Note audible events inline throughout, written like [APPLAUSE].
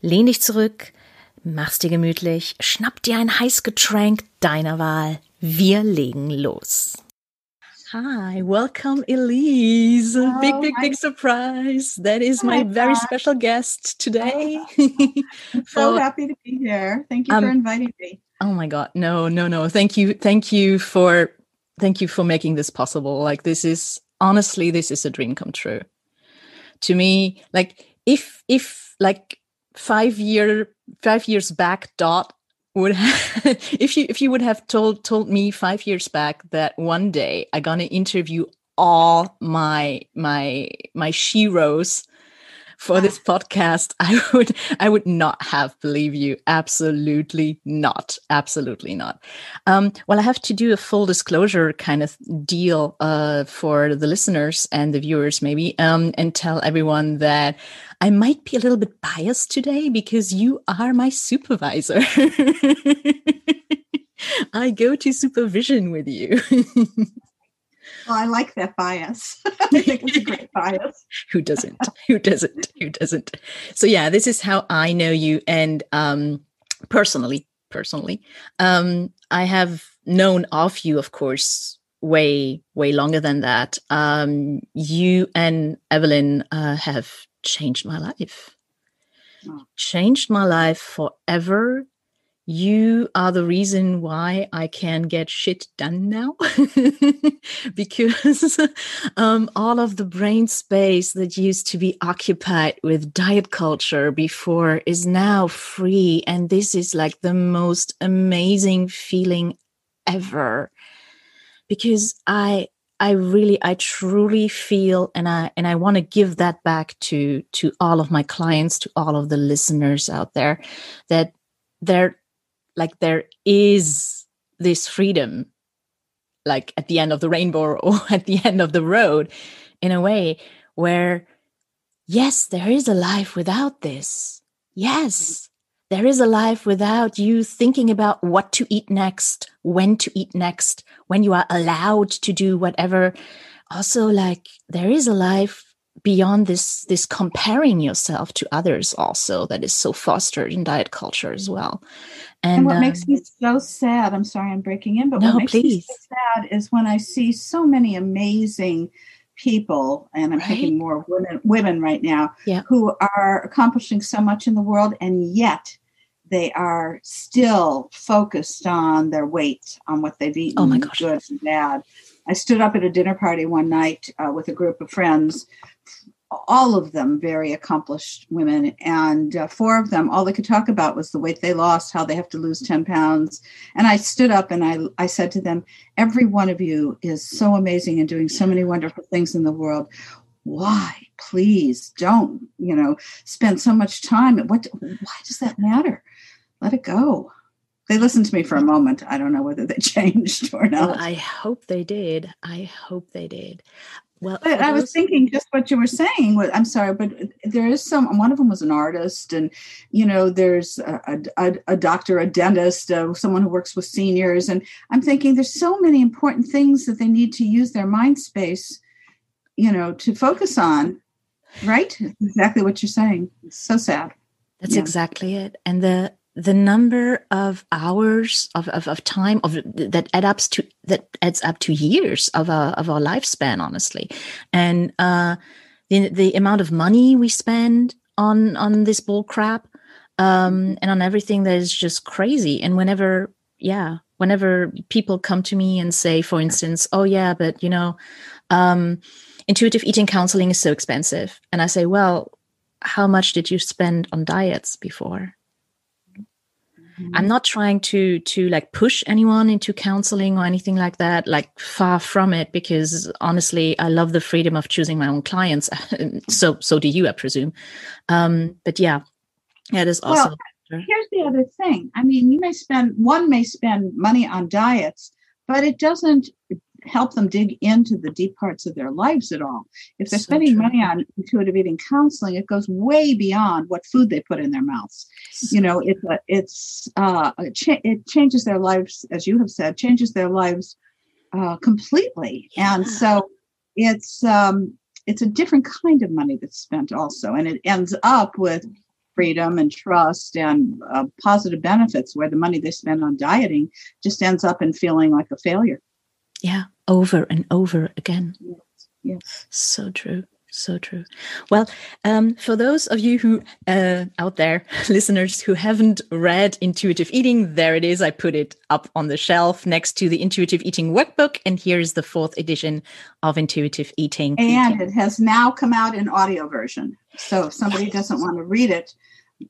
Lehn dich zurück, mach's dir gemütlich, schnapp dir ein heiß Getränk deiner Wahl. Wir legen los. Hi, welcome Elise. Oh, big, big, hi. big surprise. That is my very special guest today. [LAUGHS] So happy to be here. Thank you Um, for inviting me. Oh my god. No, no, no. Thank you. Thank you for thank you for making this possible. Like this is honestly this is a dream come true. To me, like if if like 5 year 5 years back dot would have, [LAUGHS] if you if you would have told told me 5 years back that one day I'm to interview all my my my sheroes for this podcast i would i would not have believed you. Absolutely not. Absolutely not. Um, well i have to do a full disclosure kind of deal uh, for the listeners and the viewers maybe um, and tell everyone that i might be a little bit biased today because you are my supervisor. [LAUGHS] I go to supervision with you [LAUGHS] Well, I like that bias. [LAUGHS] I [LAUGHS] think it's a great bias. who doesn't? Who doesn't? Who doesn't? So yeah this is how i know you. And um personally personally um i have known of you of course way way longer than that. Um you and evelyn uh, have changed my life. Oh. changed my life forever you are the reason why I can get shit done now [LAUGHS] because um, all of the brain space that used to be occupied with diet culture before is now free. And this is like the most amazing feeling ever because I. I really, I truly feel, and I and I want to give that back to to all of my clients, to all of the listeners out there, that there like there is this freedom like at the end of the rainbow [LAUGHS] or at the end of the road in a way where yes there is a life without this. Yes there is a life without you thinking about what to eat next when to eat next when you are allowed to do whatever. Also like there is a life beyond this this comparing yourself to others also that is so fostered in diet culture as well And, what um, makes me so sad, I'm sorry I'm breaking in, but No, what makes me so sad is when I see so many amazing people, and I'm Right. thinking more women women right now, Yeah. who are accomplishing so much in the world, and yet they are still focused on their weight, on what they've eaten, Oh my gosh. good and bad. I stood up at a dinner party one night uh, with a group of friends, all of them very accomplished women, and uh, four of them, all they could talk about was the weight they lost, how they have to lose 10 pounds. And I stood up and I, I said to them, Every one of you is so amazing and doing so many wonderful things in the world. Why, please don't, you know, spend so much time. What, why does that matter? Let it go. They listened to me for a moment. I don't know whether they [LAUGHS] changed or Well, not. I hope they did. I hope they did. Well, But I was thinking just what you were saying. I'm sorry, but there is some. One of them was an artist, and you know, there's a, a, a doctor, a dentist, uh, someone who works with seniors, and I'm thinking there's so many important things that they need to use their mind space, you know, to focus on. Right? Exactly what you're saying. It's so sad. That's Yeah. exactly it. And the the number of hours of, of, of time of that add up to that adds up to years of our of our lifespan, honestly. And uh the the amount of money we spend on on this bull crap um and on everything that is just crazy. And whenever yeah, whenever people come to me and say, for instance, oh, yeah, but you know, um, intuitive eating counseling is so expensive. And I say, well, how much did you spend on diets before? Mm-hmm. I'm not trying to to like push anyone into counseling or anything like that. Like far from it, because honestly, I love the freedom of choosing my own clients. [LAUGHS] so so do you, I presume. Um, but yeah, yeah, is also. Well, here's the other thing. I mean, you may spend one may spend money on diets, but it doesn't help them dig into the deep parts of their lives at all. If they're so spending true. money on intuitive eating counseling, it goes way beyond what food they put in their mouths. So you know, it's a, it's uh, it, cha- it, changes their lives, as you have said, changes their lives uh, completely. Yeah. And so it's um, it's a different kind of money that's spent also, and it ends up with freedom and trust and uh, positive benefits where the money they spend on dieting just ends up in feeling like a failure yeah over and over again. Yes, yes. so true so true. Well um, for those of you who uh, out there [LAUGHS] listeners who haven't read intuitive eating there it is. I put it up on the shelf next to the intuitive eating workbook and here's the fourth edition of intuitive eating. And it has now come out in audio version. So if somebody yes. doesn't want to read it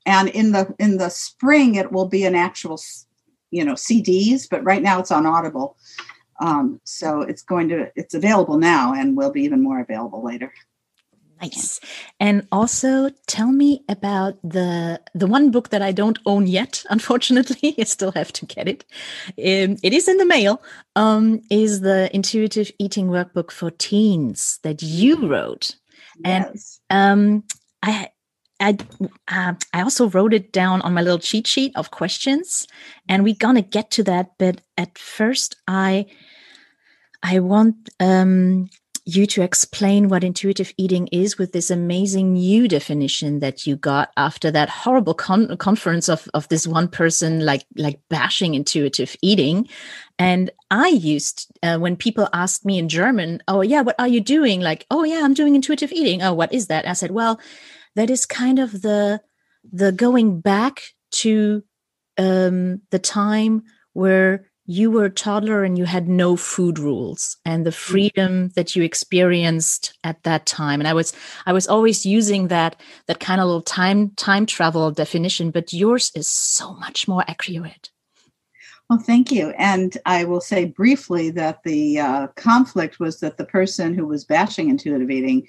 and in the in the spring it will be an actual you know cds but right now it's on audible um, so it's going to it's available now and will be even more available later. Nice. And also tell me about the the one book that I don't own yet. [LAUGHS] Unfortunately, I still have to get it. Um, it is in the mail. Um, is the Intuitive Eating Workbook for Teens that you wrote? Yes. And um, I I uh, I also wrote it down on my little cheat sheet of questions, and we're gonna get to that. But at first, I I want um, you to explain what intuitive eating is with this amazing new definition that you got after that horrible con- conference of, of this one person like like bashing intuitive eating. And i used uh, when people asked me in german oh yeah what are you doing? Like oh yeah i'm doing intuitive eating. Oh what is that? I said well that is kind of the the going back to um, the time where you were a toddler and you had no food rules and the mm. freedom that you experienced at that time and i was i was always using that that kind of little time time travel definition but yours is so much more accurate well thank you and i will say briefly that the uh, conflict was that the person who was bashing intuitive eating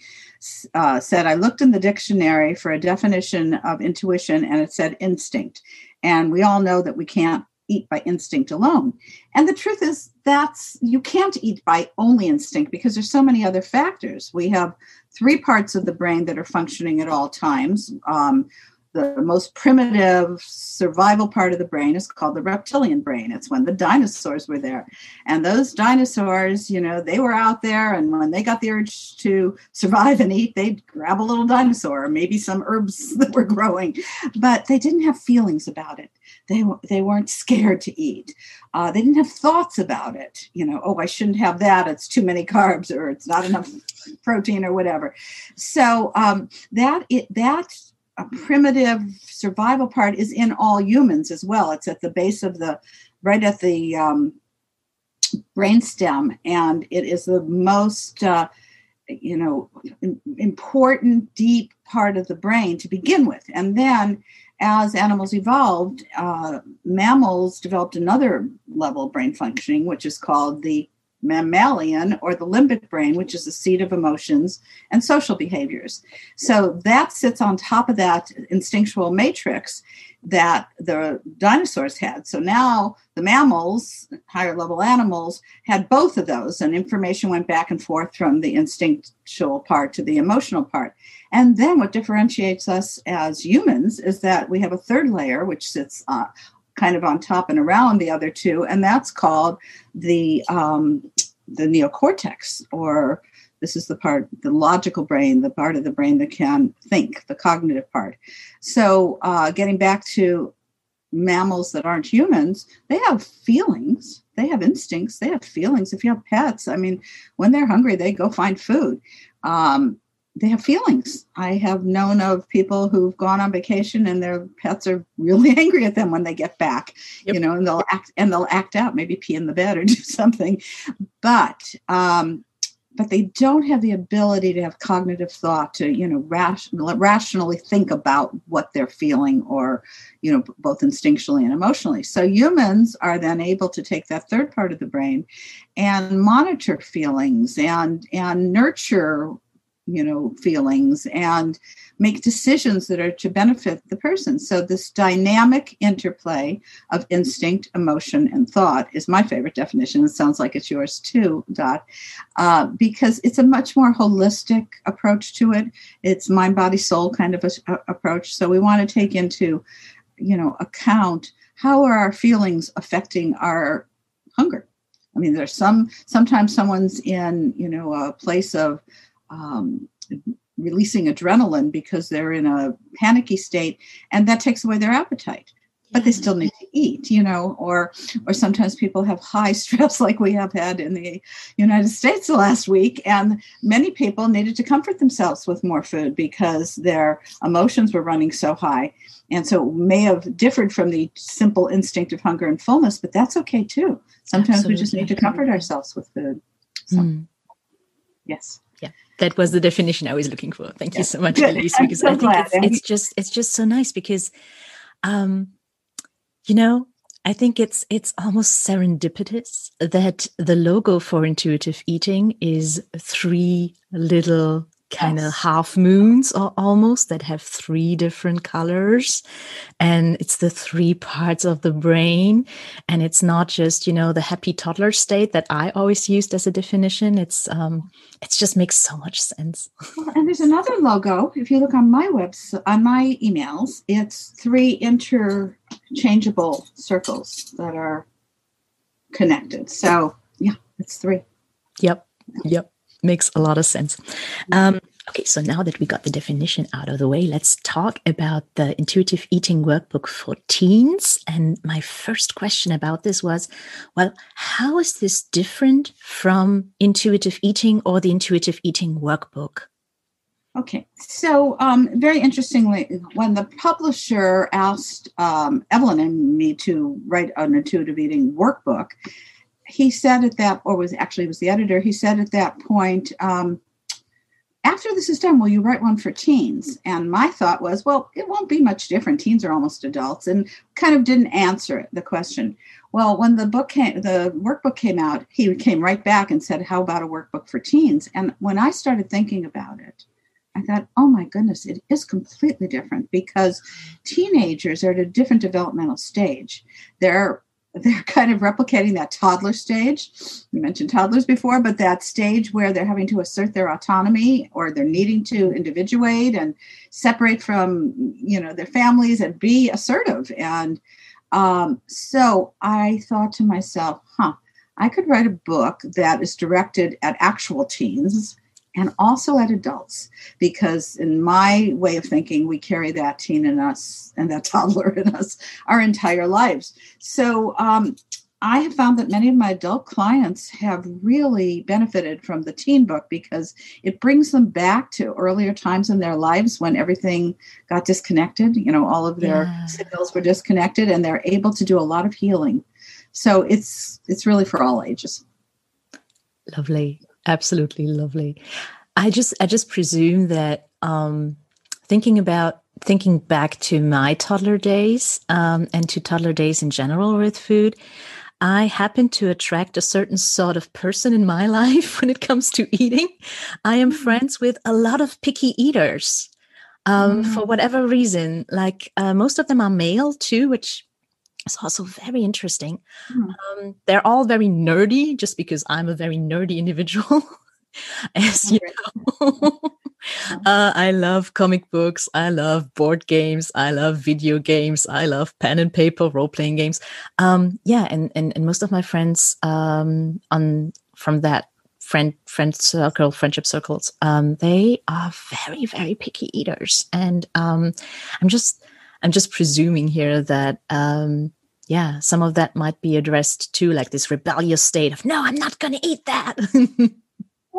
uh, said i looked in the dictionary for a definition of intuition and it said instinct and we all know that we can't eat by instinct alone. And the truth is that's you can't eat by only instinct because there's so many other factors. We have three parts of the brain that are functioning at all times. Um, the most primitive survival part of the brain is called the reptilian brain. It's when the dinosaurs were there. And those dinosaurs, you know, they were out there, and when they got the urge to survive and eat, they'd grab a little dinosaur or maybe some herbs [LAUGHS] that were growing, but they didn't have feelings about it they they weren't scared to eat. Uh, they didn't have thoughts about it. You know, oh, I shouldn't have that. It's too many carbs, or it's not enough protein, or whatever. So um, that it that primitive survival part is in all humans as well. It's at the base of the right at the um, brainstem, and it is the most uh, you know important deep part of the brain to begin with, and then as animals evolved, uh, mammals developed another level of brain functioning, which is called the mammalian or the limbic brain, which is the seat of emotions and social behaviors. So that sits on top of that instinctual matrix that the dinosaurs had. So now the mammals, higher level animals, had both of those, and information went back and forth from the instinctual part to the emotional part. And then what differentiates us as humans is that we have a third layer, which sits uh, kind of on top and around the other two, and that's called the um, the neocortex, or this is the part, the logical brain, the part of the brain that can think, the cognitive part. So, uh, getting back to mammals that aren't humans, they have feelings, they have instincts, they have feelings. If you have pets, I mean, when they're hungry, they go find food. Um, they have feelings. I have known of people who've gone on vacation and their pets are really [LAUGHS] angry at them when they get back, yep. you know, and they'll act and they'll act out, maybe pee in the bed or [LAUGHS] do something. But um, but they don't have the ability to have cognitive thought to you know rationally think about what they're feeling or you know both instinctually and emotionally so humans are then able to take that third part of the brain and monitor feelings and and nurture you know feelings and make decisions that are to benefit the person. So this dynamic interplay of instinct emotion and thought is my favorite definition. It sounds like it's yours too dot. Uh, because it's a much more holistic approach to it. It's mind body soul kind of a, a approach. So we want to take into you know account how are our feelings affecting our hunger? I mean there's some sometimes someone's in you know a place of um, releasing adrenaline because they're in a panicky state and that takes away their appetite. But they still need to eat you know or or sometimes people have high [LAUGHS] stress like we have had in the united states the last week and many people needed to comfort themselves with more food because their emotions were running so high. And so it may have differed from the simple instinct of hunger and fullness but that's okay too. Sometimes Absolutely. we just need to comfort ourselves with food. So, mm. yes that was the definition I was looking for. Thank you so much, Elyse, [LAUGHS] because so I think it's, it's, just it's just so nice because, um, you know, I think it's it's almost serendipitous that the logo for intuitive eating is three little kind yes. of half moons or almost that have three different colors. And it's the three parts of the brain. And it's not just you know the happy toddler state that i always used as a definition. It's um it just makes so much sense. Well, and there's another logo. If you look on my webs on my emails it's three interchangeable circles that are connected. So yeah it's three. Yep. Yep makes a lot of sense. Um, okay, so now that we got the definition out of the way, let's talk about the intuitive eating workbook for teens. And my first question about this was well, how is this different from intuitive eating or the intuitive eating workbook? Okay, so um, very interestingly, when the publisher asked um, Evelyn and me to write an intuitive eating workbook, he said at that, or was actually was the editor. He said at that point, um, after this is done, will you write one for teens? And my thought was, well, it won't be much different. Teens are almost adults, and kind of didn't answer the question. Well, when the book came, the workbook came out, he came right back and said, "How about a workbook for teens?" And when I started thinking about it, I thought, oh my goodness, it is completely different because teenagers are at a different developmental stage. They're they're kind of replicating that toddler stage. You mentioned toddlers before, but that stage where they're having to assert their autonomy or they're needing to individuate and separate from, you know, their families and be assertive. And um, so I thought to myself, huh, I could write a book that is directed at actual teens and also at adults because in my way of thinking we carry that teen in us and that [LAUGHS] toddler in us our entire lives. So um, i have found that many of my adult clients have really benefited from the teen book because it brings them back to earlier times in their lives when everything got disconnected you know all of their yeah. signals were disconnected and they're able to do a lot of healing. So it's it's really for all ages. Lovely absolutely lovely i just i just presume that um thinking about thinking back to my toddler days um, and to toddler days in general with food i happen to attract a certain sort of person in my [LAUGHS] life when it comes to eating i am mm-hmm. friends with a lot of picky eaters um, mm. for whatever reason like uh, most of them are male too which is also very interesting mm. um, they're all very nerdy just because i'm a very nerdy individual [LAUGHS] as you know. [LAUGHS] uh, I love comic books. I love board games. I love video games. I love pen and paper role playing games. Um, yeah, and, and and most of my friends um, on from that friend friend circle, friendship circles, um, they are very very picky eaters, and um, I'm just I'm just presuming here that um, yeah, some of that might be addressed to like this rebellious state of no, I'm not going to eat that. [LAUGHS]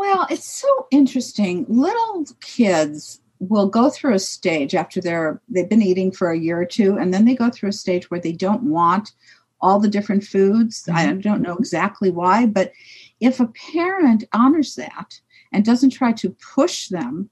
Well, it's so interesting. Little kids will go through a stage after they're they've been eating for a year or two, and then they go through a stage where they don't want all the different foods. Mm-hmm. I don't know exactly why, but if a parent honors that and doesn't try to push them,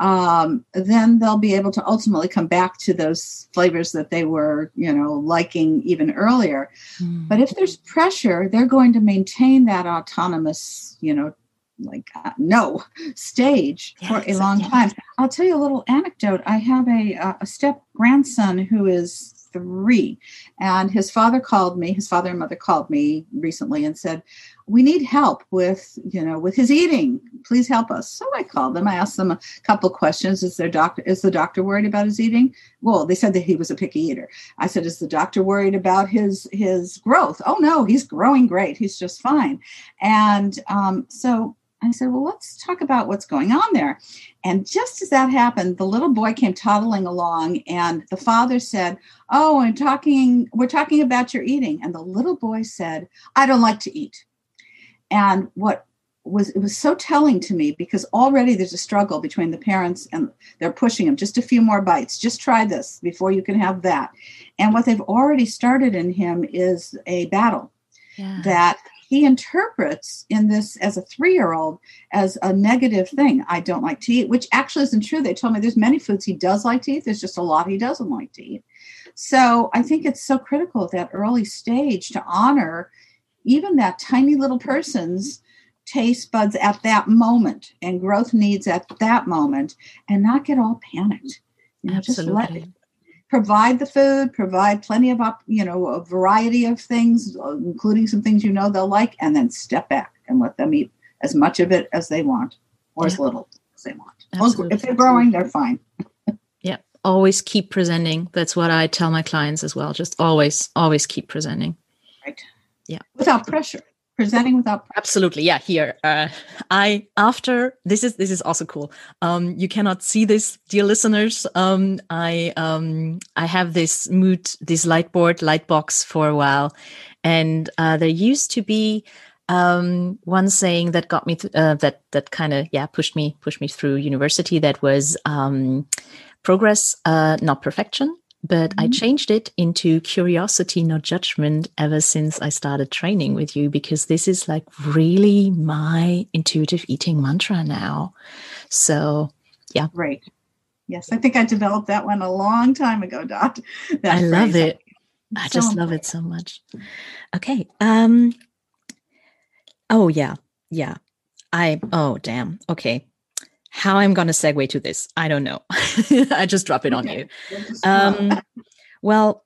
um, then they'll be able to ultimately come back to those flavors that they were, you know, liking even earlier. Mm. But if there's pressure, they're going to maintain that autonomous, you know, like uh, no stage yes, for a long yes. time. I'll tell you a little anecdote. I have a, a step grandson who is three. And his father called me, his father and mother called me recently and said, We need help with, you know, with his eating. Please help us. So I called them. I asked them a couple questions. Is their doctor is the doctor worried about his eating? Well, they said that he was a picky eater. I said, Is the doctor worried about his his growth? Oh no, he's growing great. He's just fine. And um, so I said, Well, let's talk about what's going on there. And just as that happened, the little boy came toddling along, and the father said, Oh, I'm talking, we're talking about your eating. And the little boy said, I don't like to eat. And what was it was so telling to me because already there's a struggle between the parents and they're pushing him just a few more bites just try this before you can have that and what they've already started in him is a battle yeah. that he interprets in this as a three year old as a negative thing. I don't like to eat, which actually isn't true. They told me there's many foods he does like to eat, there's just a lot he doesn't like to eat. So I think it's so critical at that early stage to honor even that tiny little person's taste buds at that moment and growth needs at that moment and not get all panicked. You know, Absolutely. just let provide the food, provide plenty of up, you know, a variety of things, including some things you know they'll like, and then step back and let them eat as much of it as they want or yeah. as little as they want. Absolutely. If they're growing, they're fine. yeah. Always keep presenting. That's what I tell my clients as well. Just always, always keep presenting. Right. Yeah. Without pressure. Presenting without absolutely. Yeah here. Uh, i after this is this is also cool. Um you cannot see this dear listeners. Um i um i have this mood this light board light box for a while. And uh, there used to be um, one saying that got me th- uh, that that kind of yeah pushed me pushed me through university that was um, progress uh, not perfection but mm-hmm. I changed it into curiosity, not judgment, ever since I started training with you, because this is like really my intuitive eating mantra now. So, yeah. Right. Yes, I think I developed that one a long time ago, Dot. [LAUGHS] That I love it. I so just love it so much. Okay. Um. Oh yeah, yeah. I. Oh damn. Okay how I'm going to segue to this, I don't know. [LAUGHS] I just drop it on you. Um, well,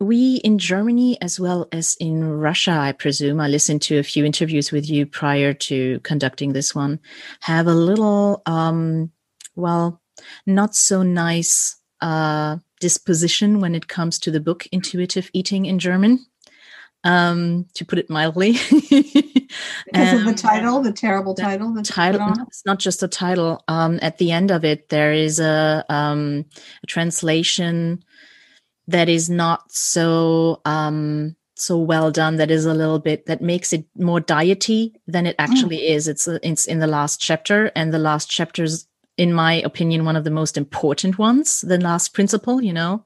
we in Germany, as well as in Russia, I presume, I listened to a few interviews with you prior to conducting this one, have a little, um, well, not so nice uh, disposition when it comes to the book Intuitive Eating in German um, to put it mildly. [LAUGHS] because um, of the title, the terrible the title. The title. It's not just a title. Um, at the end of it, there is a, um, a translation that is not so um, so well done. That is a little bit that makes it more diety than it actually mm. is. It's it's in the last chapter, and the last chapters in my opinion, one of the most important ones, the last principle, you know,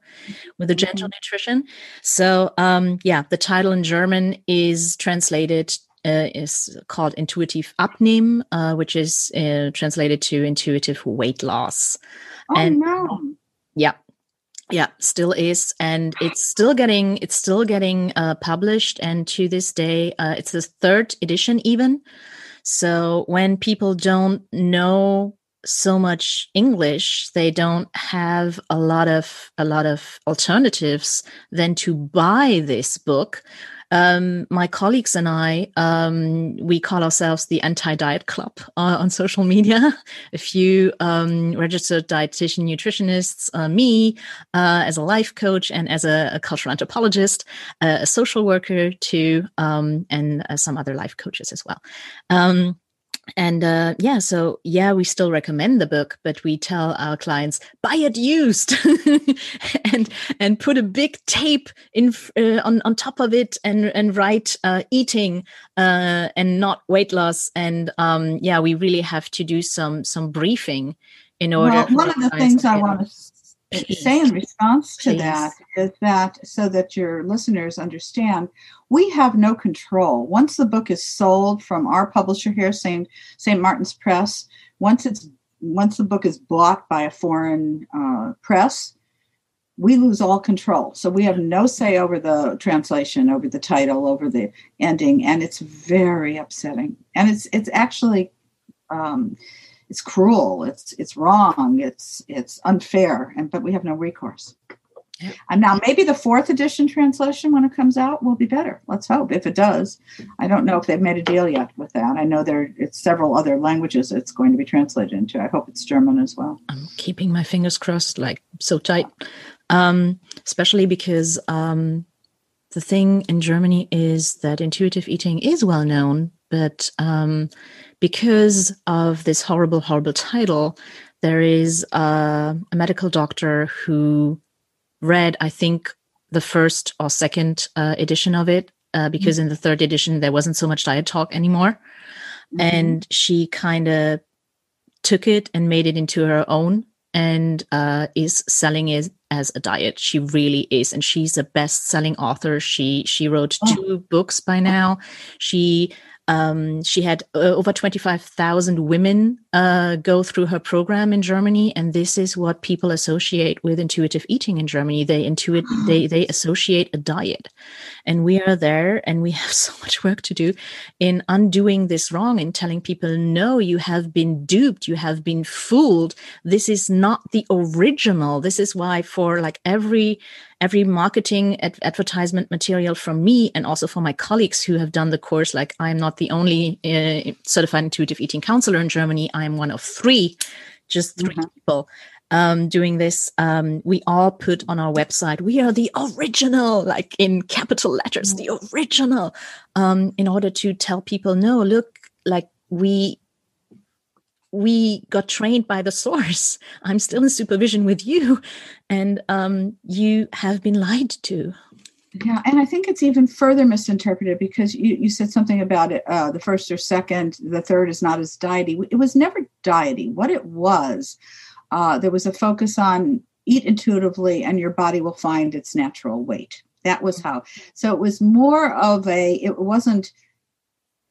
with the gentle mm-hmm. nutrition. So, um, yeah, the title in German is translated, uh, is called Intuitive Abnehmen, uh, which is uh, translated to intuitive weight loss. Oh, and, no. Yeah. Yeah, still is, and it's still getting it's still getting uh, published, and to this day, uh, it's the third edition even. So when people don't know so much english they don't have a lot of a lot of alternatives than to buy this book um, my colleagues and I, um, we call ourselves the anti-diet club uh, on social media. [LAUGHS] a few um, registered dietitian nutritionists, uh, me uh, as a life coach and as a, a cultural anthropologist, uh, a social worker too, um, and uh, some other life coaches as well. And uh, yeah, so yeah, we still recommend the book, but we tell our clients buy it used, [LAUGHS] and and put a big tape in uh, on on top of it, and and write uh, eating uh, and not weight loss, and um, yeah, we really have to do some some briefing in order. Well, one of the things I want to say in response to Please. that is that so that your listeners understand we have no control. Once the book is sold from our publisher here, St. St. Martin's Press, once it's once the book is bought by a foreign uh, press, we lose all control. So we have no say over the translation, over the title, over the ending, and it's very upsetting. And it's it's actually um, it's cruel. It's it's wrong. It's it's unfair. And but we have no recourse. And now maybe the fourth edition translation, when it comes out, will be better. Let's hope. If it does, I don't know if they've made a deal yet with that. I know there it's several other languages it's going to be translated into. I hope it's German as well. I'm keeping my fingers crossed, like so tight, um, especially because um, the thing in Germany is that intuitive eating is well known, but um, because of this horrible, horrible title, there is a, a medical doctor who read, I think, the first or second uh, edition of it uh, because mm-hmm. in the third edition there wasn't so much diet talk anymore, mm-hmm. and she kind of took it and made it into her own and uh, is selling it as a diet. She really is, and she's a best-selling author. She she wrote oh. two books by now. She um, she had uh, over 25,000 women uh, go through her program in Germany, and this is what people associate with intuitive eating in Germany. They intuit, [GASPS] they they associate a diet, and we are there, and we [LAUGHS] have so much work to do in undoing this wrong and telling people, no, you have been duped, you have been fooled. This is not the original. This is why for like every every marketing ad- advertisement material from me and also for my colleagues who have done the course like i'm not the only uh, certified intuitive eating counselor in germany. I'm one of three just 3 mm-hmm. people um, doing this. Um, we all put on our website we are the original like in capital letters the original um, in order to tell people no look like we we got trained by the source. [LAUGHS] I'm still in supervision with you, and um, you have been lied to. Yeah, and I think it's even further misinterpreted because you, you said something about it uh, the first or second, the third is not as diety. It was never diety. What it was, uh, there was a focus on eat intuitively and your body will find its natural weight. That was how. So it was more of a, it wasn't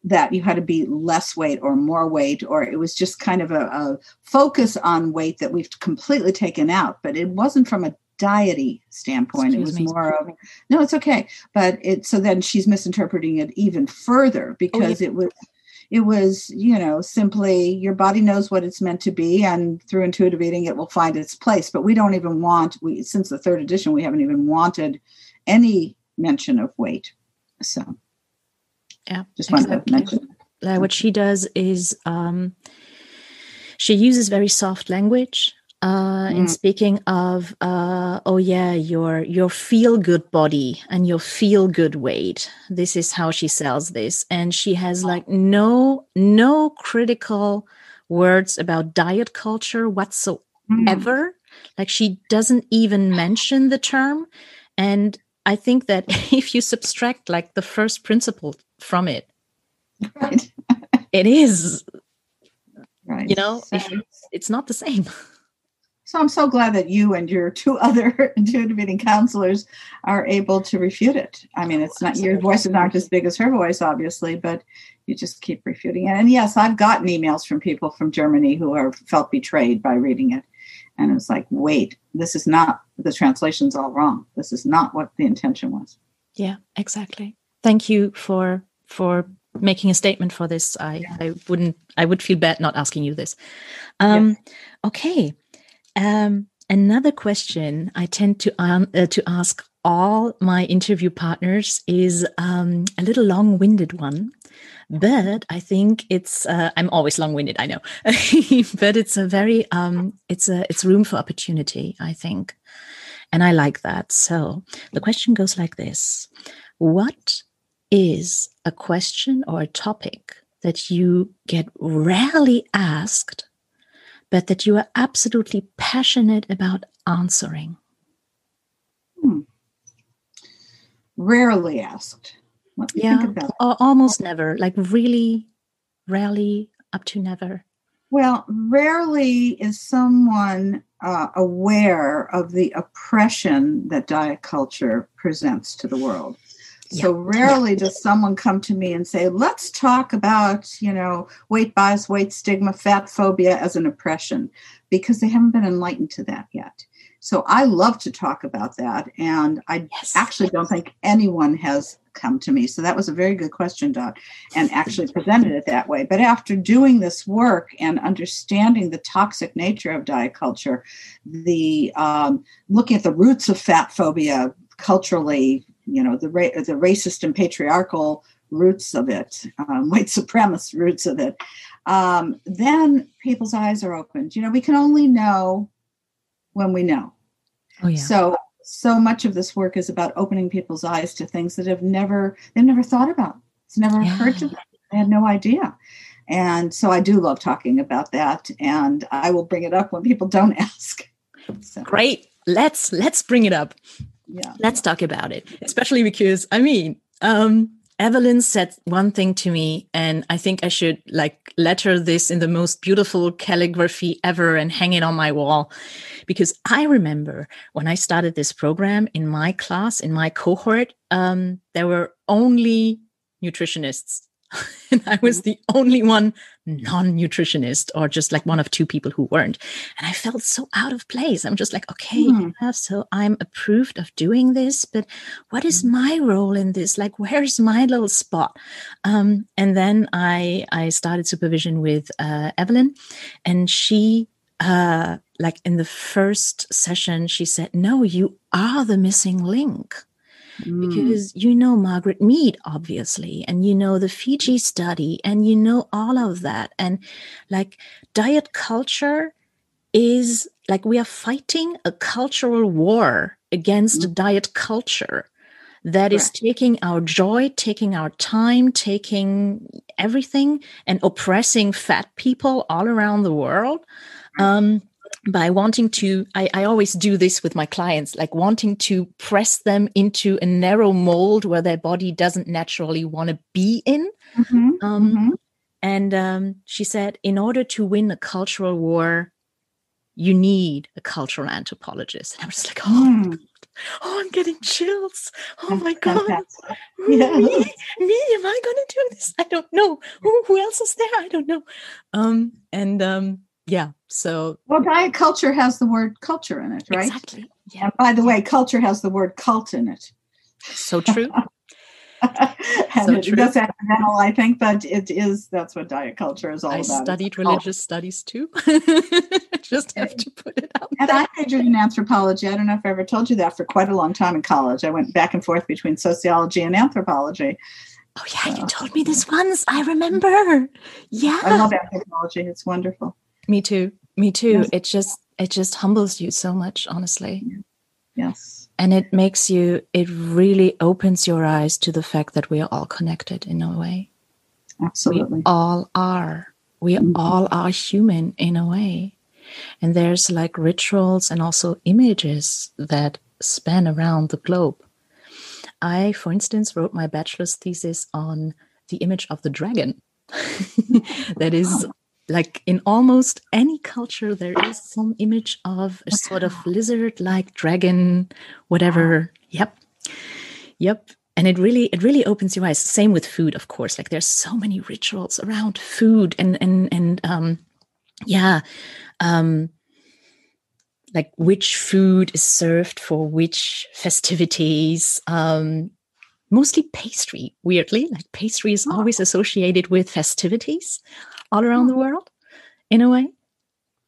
that you had to be less weight or more weight, or it was just kind of a, a focus on weight that we've completely taken out. But it wasn't from a diety standpoint. Excuse it was me. more of no, it's okay. But it so then she's misinterpreting it even further because oh, yeah. it was it was you know simply your body knows what it's meant to be and through intuitive eating it will find its place but we don't even want we since the third edition we haven't even wanted any mention of weight so yeah, just exactly. wanted to mention. Like what she does is um, she uses very soft language uh, mm. in speaking of uh, oh yeah your your feel good body and your feel good weight this is how she sells this and she has like no no critical words about diet culture whatsoever mm. like she doesn't even mention the term and i think that [LAUGHS] if you subtract like the first principle from it. Right. [LAUGHS] it is. Right. You know, so, it's, not the same. [LAUGHS] So I'm so glad that you and your two [LAUGHS] other intuitive eating counselors are able to refute it. I mean, it's not your voices aren't as big as her voice, obviously, but you just keep refuting it. And yes, I've gotten emails from people from Germany who are felt betrayed by reading it. And it's like, wait, this is not the translation's all wrong. This is not what the intention was. Yeah, exactly. Thank you for for making a statement for this. I, yeah. I wouldn't, I would feel bad not asking you this. Um, Okay. Um, another question I tend to, um, uh, to ask all my interview partners is um, a little long winded one. But I think it's uh, I'm always long-winded, I know, [LAUGHS] but it's a very um, it's a it's room for opportunity, I think, and I like that. So the question goes like this: What is a question or a topic that you get rarely asked, but that you are absolutely passionate about answering? Hmm. Rarely asked. Yeah, think about al- almost never. Like really, rarely, up to never. Well, rarely is someone uh, aware of the oppression that diet culture presents to the world. So rarely does someone come to me and say, let's talk about, you know, weight bias, weight stigma, fat phobia as an oppression, because they haven't been enlightened to that yet. So I love to talk about that. And I Yes. actually don't think anyone has come to me. So that was a very good question, Dot, and actually presented it that way. But after doing this work and understanding the toxic nature of diet culture, the um, looking at the roots of fat phobia culturally, you know, the ra- the racist and patriarchal roots of it, um, [LAUGHS] white supremacist roots of it, um, then people's eyes are opened. You know, we can only know when we know. Oh yeah. So so much of this work is about opening people's eyes to things that have never they've never thought about. It's never occurred to them. They had no idea. And so I do love talking about that and I will bring it up when people don't [LAUGHS] ask. So Great. Let's let's bring it up. Yeah. Let's talk about it, especially because I mean, um, Evelyn said one thing to me, and I think I should like letter this in the most beautiful calligraphy ever and hang it on my wall. Because I remember when I started this program in my class, in my cohort, um, there were only nutritionists. [LAUGHS] and I was the only one non nutritionist, or just like one of two people who weren't. And I felt so out of place. I'm just like, okay, Hmm. yeah, so I'm approved of doing this, but what is my role in this? Like, where's my little spot? Um, and then I I started supervision with uh, Evelyn, and she uh, like in the first session, she said, "No, you are the missing link." Mm. because you know Margaret Mead, obviously, and you know the Fiji study, and you know all of that. And like diet culture is like we are fighting a cultural war against a diet culture that is Correct. taking our joy, taking our time, taking everything, and oppressing fat people all around the world. Um, by wanting to I, I always do this with my clients like wanting to press them into a narrow mold where their body doesn't naturally want to be in. Mhm, um, mhm. and um, she said in order to win a cultural war you need a cultural anthropologist. And i'm just like oh, Mm. oh i'm getting chills. Oh my god. fantastic. me, me? Am i gonna do this? I don't know. Who, who else is there? I don't know. Um and um yeah so Well, diet culture has the word culture in it, right? exactly yeah And by the way, culture has the word cult in it. so true [LAUGHS] and So it, true. that's accidental, I think, but it is that's what diet culture is all I about. It's studied religious studies too. [LAUGHS] Just have to put it out And there. I majored in anthropology. I don't know if I ever told you that for quite a long time in college. I went back and forth between sociology and anthropology. Oh yeah, you uh, told me this once. I remember. Yeah. I love anthropology. It's wonderful. Me too. Me too. Yes. It just it just humbles you so much, honestly. Yes. And it makes you it really opens your eyes to the fact that we are all connected in a way. Absolutely. We all are. We Mhm. all are human in a way. And there's like rituals and also images that span around the globe. I, for instance, wrote my bachelor's thesis on the image of the dragon. [LAUGHS] that is like in almost any culture, there is some image of a sort of lizard like dragon, whatever. Yep. Yep. And it really, it really opens your eyes. Same with food, of course. Like there's so many rituals around food and and and um yeah. Um like which food is served for which festivities. Um mostly pastry, weirdly. Like pastry is Oh. always associated with festivities all around the world, in a way.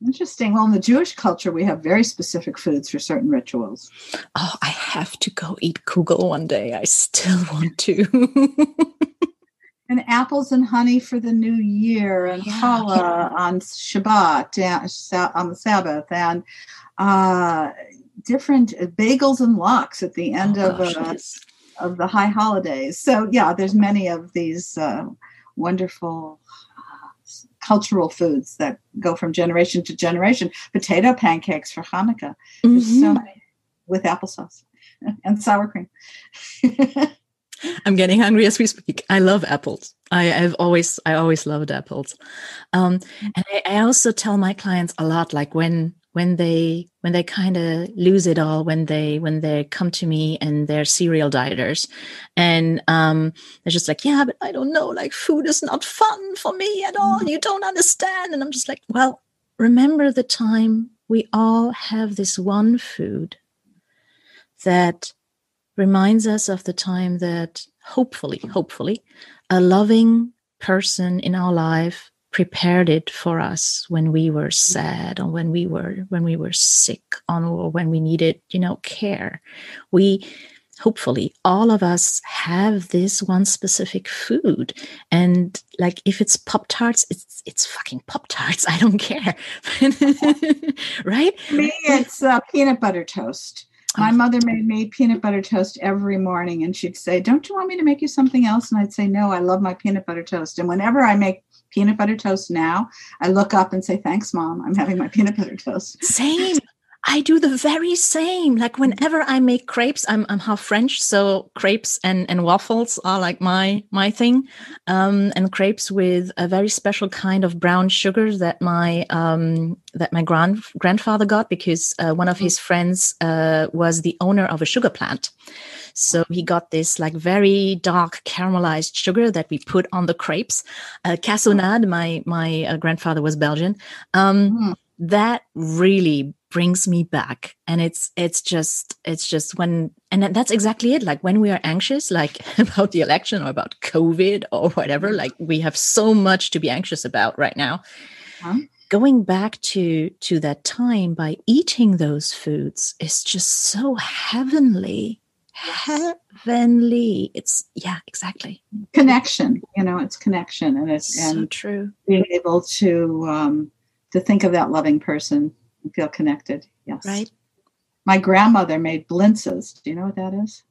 Interesting. Well, in the Jewish culture, we have very specific foods for certain rituals. Oh, I have to go eat kugel one day. I still [LAUGHS] want to. And apples and honey for the new year, and Yeah. challah on Shabbat, on the Sabbath, and uh, different bagels and lox at the end Oh, of gosh, uh, yes. of the high holidays. So yeah, there's many of these uh, wonderful uh, cultural foods that go from generation to generation. Potato pancakes for Hanukkah. There's Mhm. so many with applesauce [LAUGHS] and sour cream. [LAUGHS] I'm getting hungry as we speak. I love apples. I have always, I always loved apples. Um, and I, I also tell my clients a lot, like when when they when they kind of lose it all, when they when they come to me and they're serial dieters, and um, they're just like, yeah, but I don't know, like food is not fun for me at all. You don't understand, and I'm just like, well, remember the time we all have this one food that reminds us of the time that hopefully, hopefully, a loving person in our life prepared it for us when we were sad or when we were when we were sick or when we needed you know care we hopefully all of us have this one specific food and like if it's pop tarts it's it's fucking pop tarts [LAUGHS] i don't care [LAUGHS] right me, it's uh, peanut butter toast. My Oh. mother made me peanut butter toast every morning, and she'd say, Don't you want me to make you something else? And I'd say, No, I love my peanut butter toast. And whenever I make peanut butter toast now, I look up and say, Thanks, mom. I'm having my peanut butter toast. Same. [LAUGHS] I do the very same. Like whenever I make crepes, I'm I'm half French, so crepes and and waffles are like my my thing. Um, and crepes with a very special kind of brown sugar that my um that my grand grandfather got because uh, one of his friends uh, was the owner of a sugar plant. So he got this like very dark caramelized sugar that we put on the crepes. Uh, Cassonade, my my uh, grandfather was Belgian. Um, Mm. that really brings me back. And it's it's just it's just when and that- that's exactly it. Like when we are anxious like [LAUGHS] about the election or about covid or whatever like we have so much to be anxious about right now. Huh? going back to to that time by eating those foods is just so heavenly heavenly. It's yeah exactly. Connection, you know, it's connection, and it's so and true. being able to um, to think of that loving person feel connected. Yes, right My grandmother made blintzes. Do you know what that is?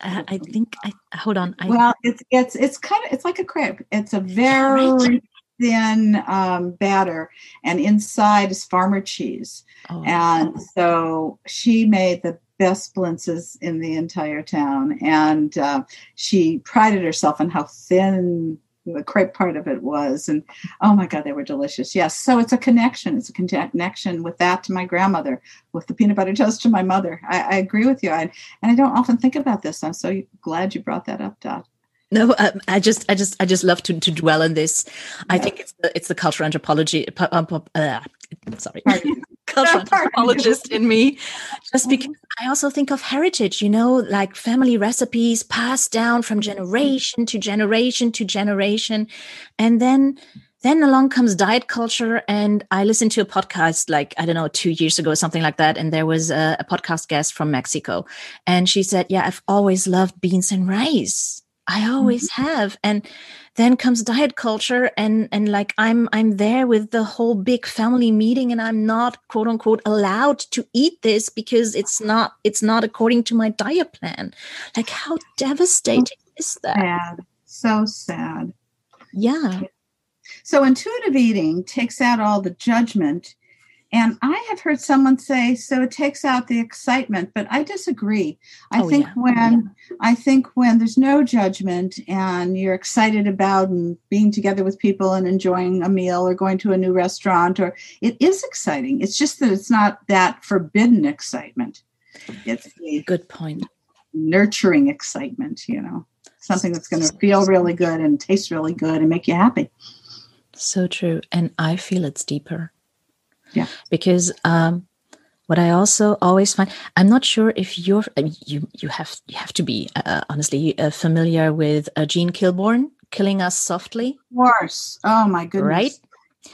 I, I think i hold on i well it's it's it's kind of it's like a crepe it's a very thin um, batter and inside is farmer cheese oh, and so she made the best blintzes in the entire town and uh, she prided herself on how thin the crepe part of it was and oh my god they were delicious. Yes so it's a connection it's a connection with that to my grandmother with the peanut butter [LAUGHS] toast to my mother. I, I agree with you I, and i don't often think about this i'm so glad you brought that up dot. No, um, I just, I just, I just love to, to dwell on this. I think it's the, it's the cultural anthropology, uh, sorry. Cultural anthropologist [LAUGHS] in me. Just because I also think of heritage, you know, like family recipes passed down from mm-hmm. generation to generation to generation, and then. Then along comes diet culture, and I listened to a podcast like, I don't know, two years ago, something like that. And there was a, a podcast guest from Mexico. And she said, Yeah, I've always loved beans and rice. I always mm-hmm. have. And then comes diet culture and and like I'm I'm there with the whole big family meeting and I'm not quote unquote allowed to eat this because it's not it's not according to my diet plan. Like how devastating is that? sad so sad Yeah. So intuitive eating takes out all the judgment. And I have heard someone say, so it takes out the excitement, but I disagree. I Oh, think yeah. when I think when there's no judgment and you're excited about and being together with people and enjoying a meal or going to a new restaurant or it is exciting. It's just that it's not that forbidden excitement. It's the Good point. nurturing excitement, you know, something that's going to feel really good and taste really good and make you happy. So true. And I feel it's deeper. Yeah. Because um what I also always find, I'm not sure if you're I mean, you you have you have to be uh, honestly uh, familiar with uh, Jean Kilbourne, "Killing Us Softly," Of course. Oh my goodness. right?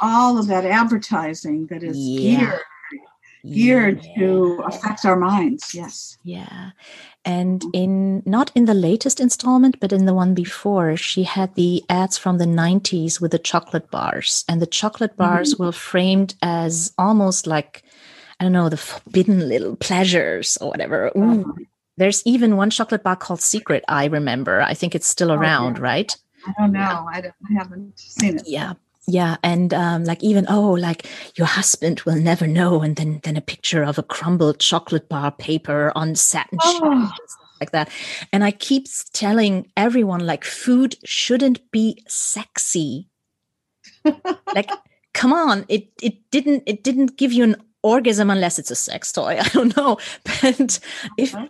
All of that advertising that is Yeah. geared geared to affect our minds. Yes. Yeah. And in not in the latest installment, but in the one before, she had the ads from the 90s with the chocolate bars. And the chocolate mm-hmm. bars were framed as almost like, I don't know, the forbidden little pleasures or whatever. Ooh. Uh-huh. There's even one chocolate bar called Secret, I remember. I think it's still Oh, around, yeah. right? I don't know. I, don't, I haven't seen it. Yeah. Yeah, and um, like even oh, like your husband will never know, and then then a picture of a crumbled chocolate bar paper on satin Oh. like that. And I keep telling everyone like food shouldn't be sexy. [LAUGHS] like, come on, it it didn't it didn't give you an orgasm unless it's a sex toy. [LAUGHS] I don't know, but if Uh-huh.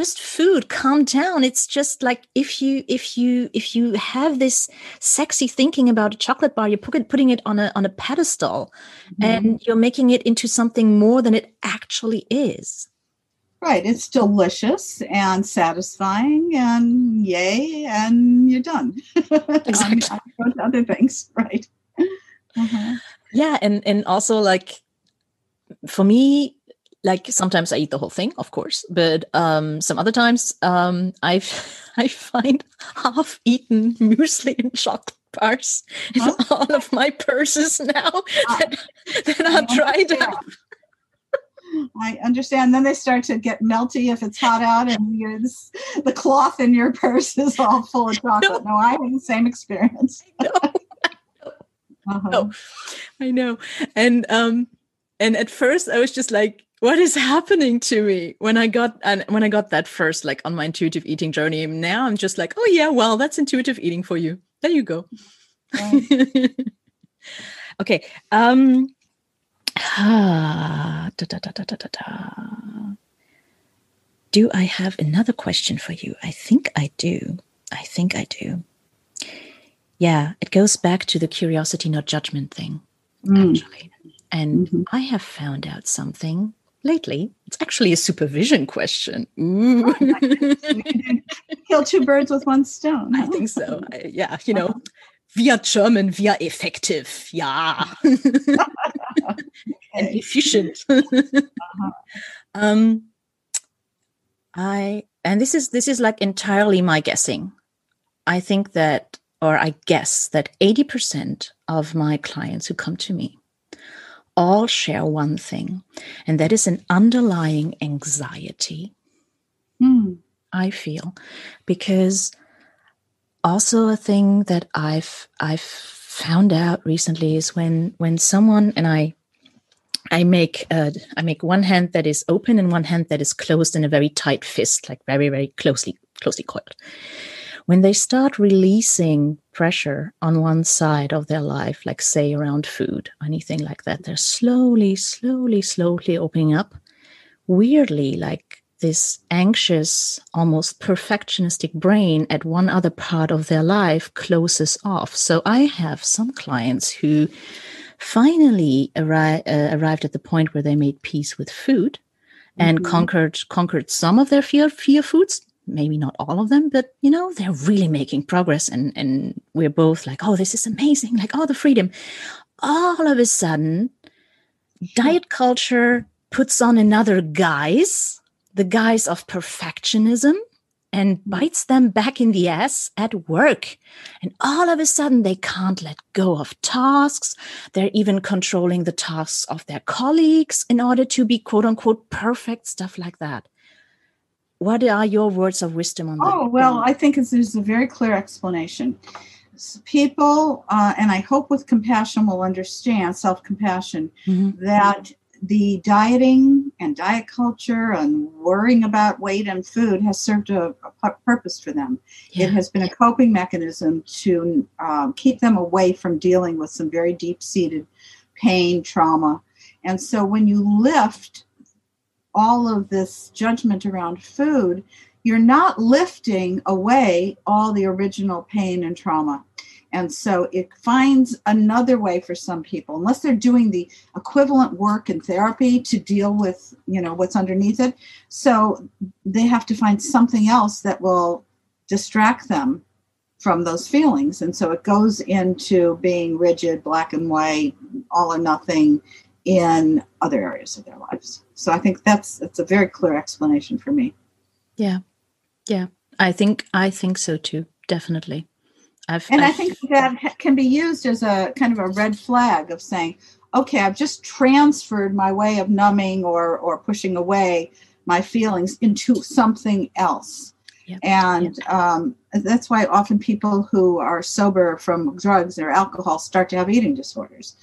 Just food calm down it's just like if you if you if you have this sexy thinking about a chocolate bar you're put, putting it on a on a pedestal Mhm. and you're making it into something more than it actually is Right. It's delicious and satisfying and yay, and you're done. [LAUGHS] Exactly. to other things. [LAUGHS] Right. Uh-huh. yeah and and also like for me like sometimes i eat the whole thing of course but um some other times um i [LAUGHS] i find half eaten muesli and chocolate bars in all of my purses now that, that are dried out I understand. Then they start to get melty if it's hot out, and you're this, the cloth in your purse is all full of [LAUGHS] chocolate. No, I had the same experience. [LAUGHS] No. Uh-huh. No. I know. And um and at first I was just like what is happening to me? When I got and when I got that first like on my intuitive eating journey now I'm just like oh yeah well that's intuitive eating for you. There you go. [LAUGHS] Okay um [SIGHS] ah, da, da, da, do I have another question for you? I think I do. I think I do. Yeah it goes back to the curiosity not judgment thing Mm. actually. And Mhm. I have found out something lately. It's actually a supervision question. Ooh. Kill two birds with one stone. I think so. I- yeah, you know, via German, via effective. Yeah. [LAUGHS] and efficient. [LAUGHS] um I and this is this is like entirely my guessing. I think that or I guess that 80% of my clients who come to me all share one thing, and that is an underlying anxiety, Hmm. I feel, because also a thing that I've I've found out recently is when when someone and I I make uh, I make one hand that is open and one hand that is closed in a very tight fist, like very very closely closely coiled. When they start releasing pressure on one side of their life, like say around food, anything like that, they're slowly, slowly, slowly opening up. Weirdly, like this anxious, almost perfectionistic brain at one other part of their life closes off. So I have some clients who finally arri- uh, arrived at the point where they made peace with food and Mhm. conquered conquered some of their fear fear foods maybe not all of them but you know they're really making progress and and we're both like oh this is amazing like oh the freedom. All of a sudden hmm. diet culture puts on another guise the guise of perfectionism and hmm. bites them back in the ass at work. And all of a sudden they can't let go of tasks. They're even controlling the tasks of their colleagues in order to be quote unquote perfect, stuff like that. What are your words of wisdom on that? Oh, well, I think it's, there's a very clear explanation. People, uh, and I hope with compassion will understand self compassion Mhm. that the dieting and diet culture and worrying about weight and food has served a, a purpose for them. Yeah. It has been a coping mechanism to um, keep them away from dealing with some very deep seated pain, trauma. And so when you lift all of this judgment around food, you're not lifting away all the original pain and trauma. And so it finds another way for some people, unless they're doing the equivalent work in therapy to deal with, you know, what's underneath it. So they have to find something else that will distract them from those feelings. And so it goes into being rigid, black and white, all or nothing in other areas of their lives. So I think that's that's a very clear explanation for me. Yeah, yeah, I think I think so too. Definitely. I've, And I I've- think that can be used as a kind of a red flag of saying, okay, I've just transferred my way of numbing or or pushing away my feelings into something else. Yep. And yep. Um, that's why often people who are sober from drugs or alcohol start to have eating disorders.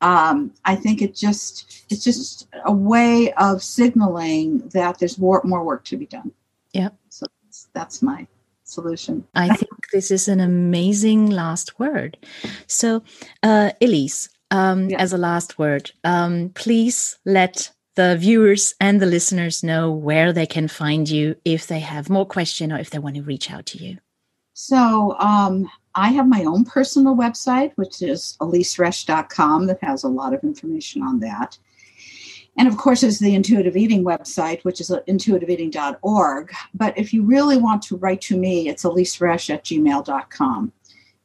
Um, I think it just it's just a way of signaling that there's more more work to be done. Yeah. So that's, that's my solution. I think this is an amazing last word. So, uh, Elyse, um, yeah. as a last word, um, please let the viewers and the listeners know where they can find you if they have more question or if they want to reach out to you. So um, I have my own personal website, which is elyseresch.com, that has a lot of information on that. And of course, there's the intuitive eating website, which is intuitiveeating.org. But if you really want to write to me, it's elyseresch at gmail.com.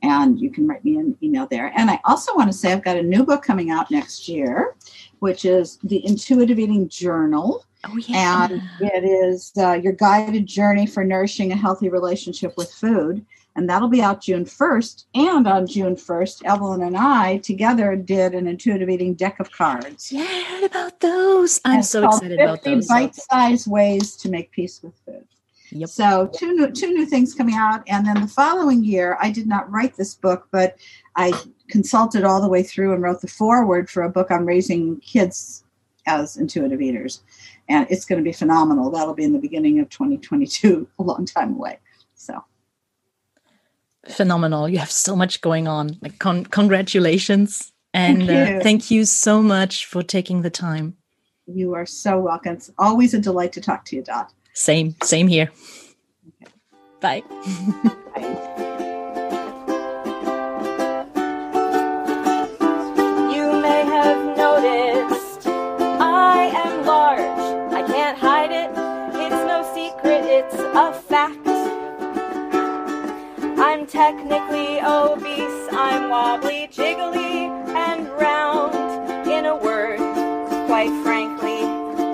And you can write me an email there. And I also want to say I've got a new book coming out next year, which is the Intuitive Eating Journal. Oh, yeah. And it is uh, your guided journey for nourishing a healthy relationship with food and that'll be out June 1st. And on June 1st, Evelyn and I together did an intuitive eating deck of cards. Yeah, I heard about those. I'm so excited about those. bite-sized ways to make peace with food. Yep. So two new two new things coming out, and then the following year, I did not write this book, but I consulted all the way through and wrote the foreword for a book on raising kids as intuitive eaters, and it's going to be phenomenal. That'll be in the beginning of 2022, [LAUGHS] a long time away. So phenomenal. You have so much going on. Like, con- congratulations. And thank you. Uh, thank you so much for taking the time. You are so welcome. It's always a delight to talk to you, Dot. Same, same here. Okay. Bye. Bye. [LAUGHS] You may have noticed I am large. I can't hide it. It's no secret. It's a fact. Technically obese, I'm wobbly, jiggly, and round. In a word, quite frankly,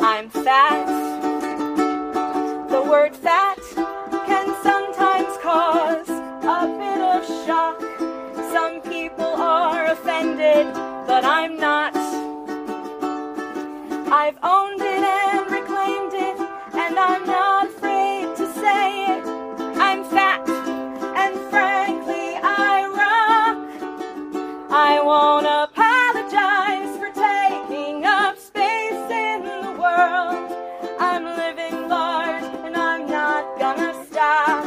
I'm fat. The word fat can sometimes cause a bit of shock. Some people are offended, but I'm not. I've owned it and reclaimed it, and I'm not won't apologize for taking up space in the world. I'm living large and I'm not gonna stop.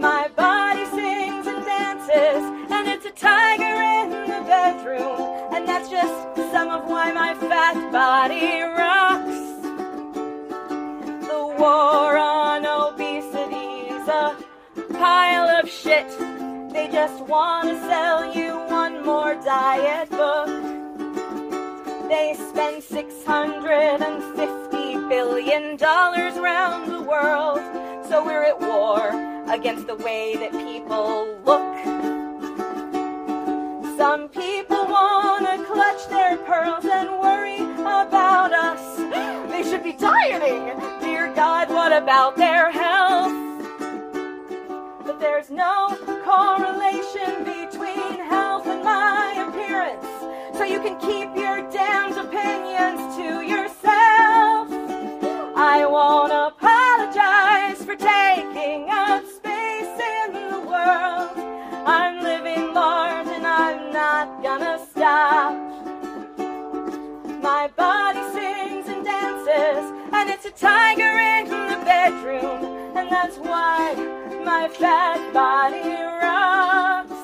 My body sings and dances, and it's a tiger in the bedroom. And that's just some of why my fat body rocks. The war on obesity's a pile of shit. They just want to sell you $650 billion around the world. So we're at war against the way that people look. Some people want to clutch their pearls and worry about us. [GASPS] They should be dieting. Dear God, what about their health? But there's no correlation between health and. So you can keep your damned opinions to yourself. I won't apologize for taking up space in the world. I'm living large and I'm not gonna stop. My body sings and dances, and it's a tiger in the bedroom, and that's why my fat body runs.